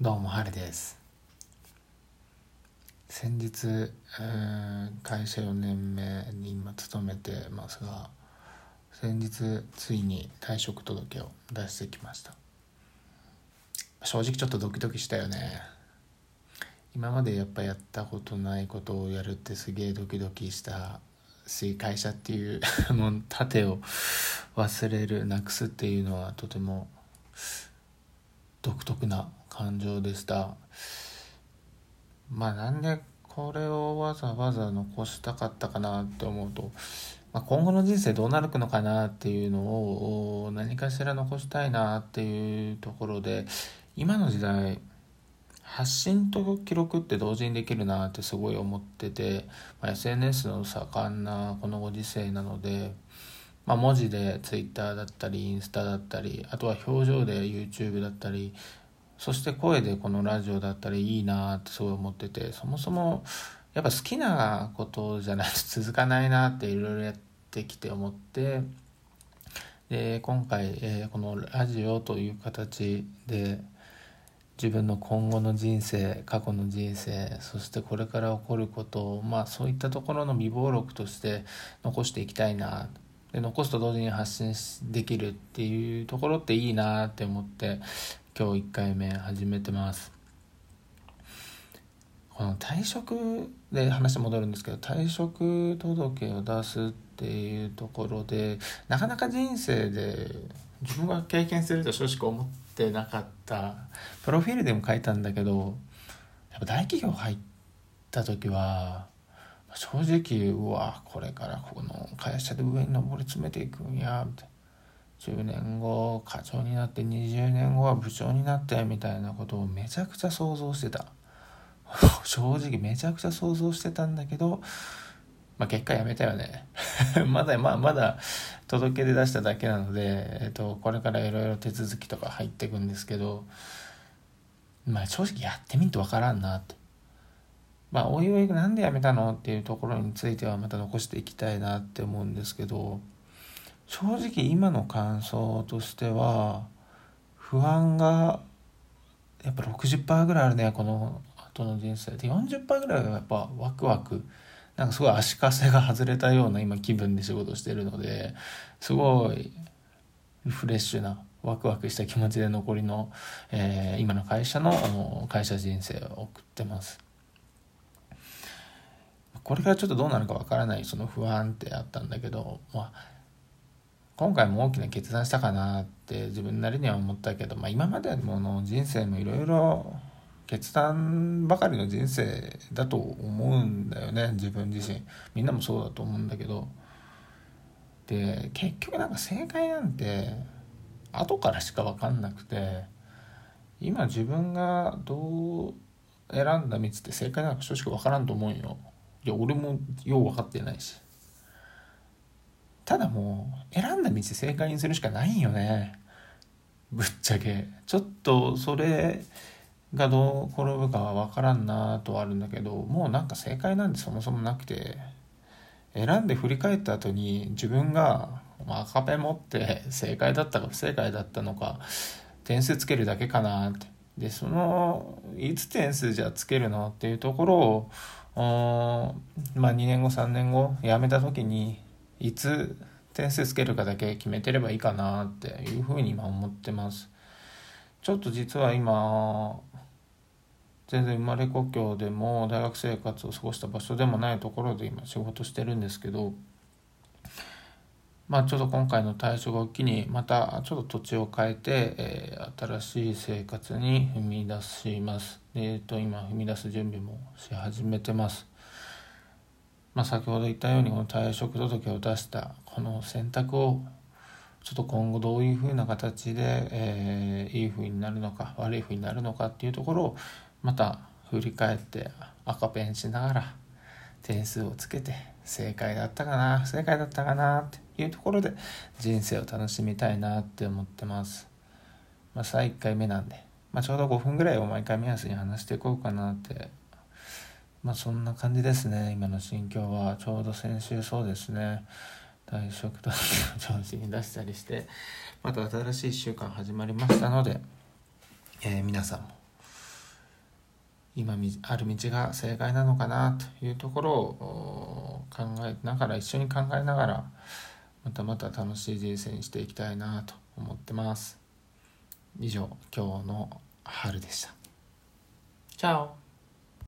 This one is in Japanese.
どうもハルです。先日、えー会社4年目に今勤めてますが先日ついに退職届を出してきました。正直ちょっとドキドキしたよね。今までやっぱやったことないことをやるってすげえドキドキした。し会社っていうもう盾を忘れるなくすっていうのはとても独特な感情でした。まあなんでこれをわざわざ残したかったかなって思うと、まあ、今後の人生どうなるのかなっていうのを何かしら残したいなっていうところで今の時代発信と記録って同時にできるなってすごい思ってて、まあ、SNS の盛んなこのご時世なので、まあ、文字で Twitter だったりインスタだったりあとは表情で YouTube だったりそして声でこのラジオだったりいいなってすごい思っててそもそもやっぱ好きなことじゃないと 続かないなっていろいろやってきて思ってで今回、えーこのラジオという形で自分の今後の人生過去の人生そしてこれから起こることをまあそういったところの備忘録として残していきたいな。で残すと同時に発信できるっていうところっていいなって思って今日1回目始めてます。この退職で話戻るんですけど退職届を出すっていうところでなかなか人生で自分が経験すると正直思ってなかった。プロフィールでも書いたんだけどやっぱ大企業入った時は正直うわこれからこの会社で上に上り詰めていくんやみたいな。10年後課長になって20年後は部長になってみたいなことをめちゃくちゃ想像してた。正直めちゃくちゃ想像してたんだけどまあ結果やめたよね。まだまあまだ届け出出しただけなので、えっと、これからいろいろ手続きとか入っていくんですけどまあ正直やってみんとわからんなって。まあおいおいなんでやめたのっていうところについてはまた残していきたいなって思うんですけど正直今の感想としては不安がやっぱ60%ぐらいあるねこの後の人生で。40%ぐらいがやっぱワクワク。なんかすごい足かせが外れたような今気分で仕事してるのですごいフレッシュなワクワクした気持ちで残りの、えー今の会社のあの会社人生を送ってます。これからちょっとどうなるかわからないその不安ってあったんだけど、まあ、今回も大きな決断したかなって自分なりには思ったけど、まあ、今までのの人生もいろいろ決断ばかりの人生だと思うんだよね自分自身。みんなもそうだと思うんだけど。で結局なんか正解なんて後からしか分かんなくて今自分がどう選んだ道って正解なのか正直分からんと思うよ。いや俺もよう分かってないし。ただもう選んだ道正解にするしかないよね。ぶっちゃけ。ちょっとそれがどう転ぶかは分からんなとはあるんだけどもうなんか正解なんてそもそもなくて選んで振り返った後に自分がま赤ペン持って正解だったか不正解だったのか点数つけるだけかなって。でそのいつ点数じゃつけるのっていうところをまあ2年後3年後辞めた時にいつ点数つけるかだけ決めてればいいかなっていうふうに今思ってますちょっと実は今全然生まれ故郷でも大学生活を過ごした場所でもないところで今仕事してるんですけどまあちょっと今回の退職を機にまたちょっと土地を変えて、えー新しい生活に踏み出します。でえっ、と今踏み出す準備もし始めてます。まあ先ほど言ったようにこの退職届を出したこの選択をちょっと今後どういうふうな形で、えーいいふうになるのか悪いふうになるのかっていうところをまた振り返って赤ペンしながら点数をつけて正解だったかな不正解だったかなっていうところで人生を楽しみたいなって思ってます。まあ、さあ1回目なんで、まあ、ちょうど5分ぐらいを毎回目安に話していこうかなってまあそんな感じですね。今の心境は。ちょうど先週そうですね。退職届を上司に出したりして。また新しい1週間始まりましたので、えー皆さんも。今ある道が正解なのかなというところを考えながら一緒に考えながらまたまた楽しい人生にしていきたいなと思ってます。以上今日の春でした。チャオ。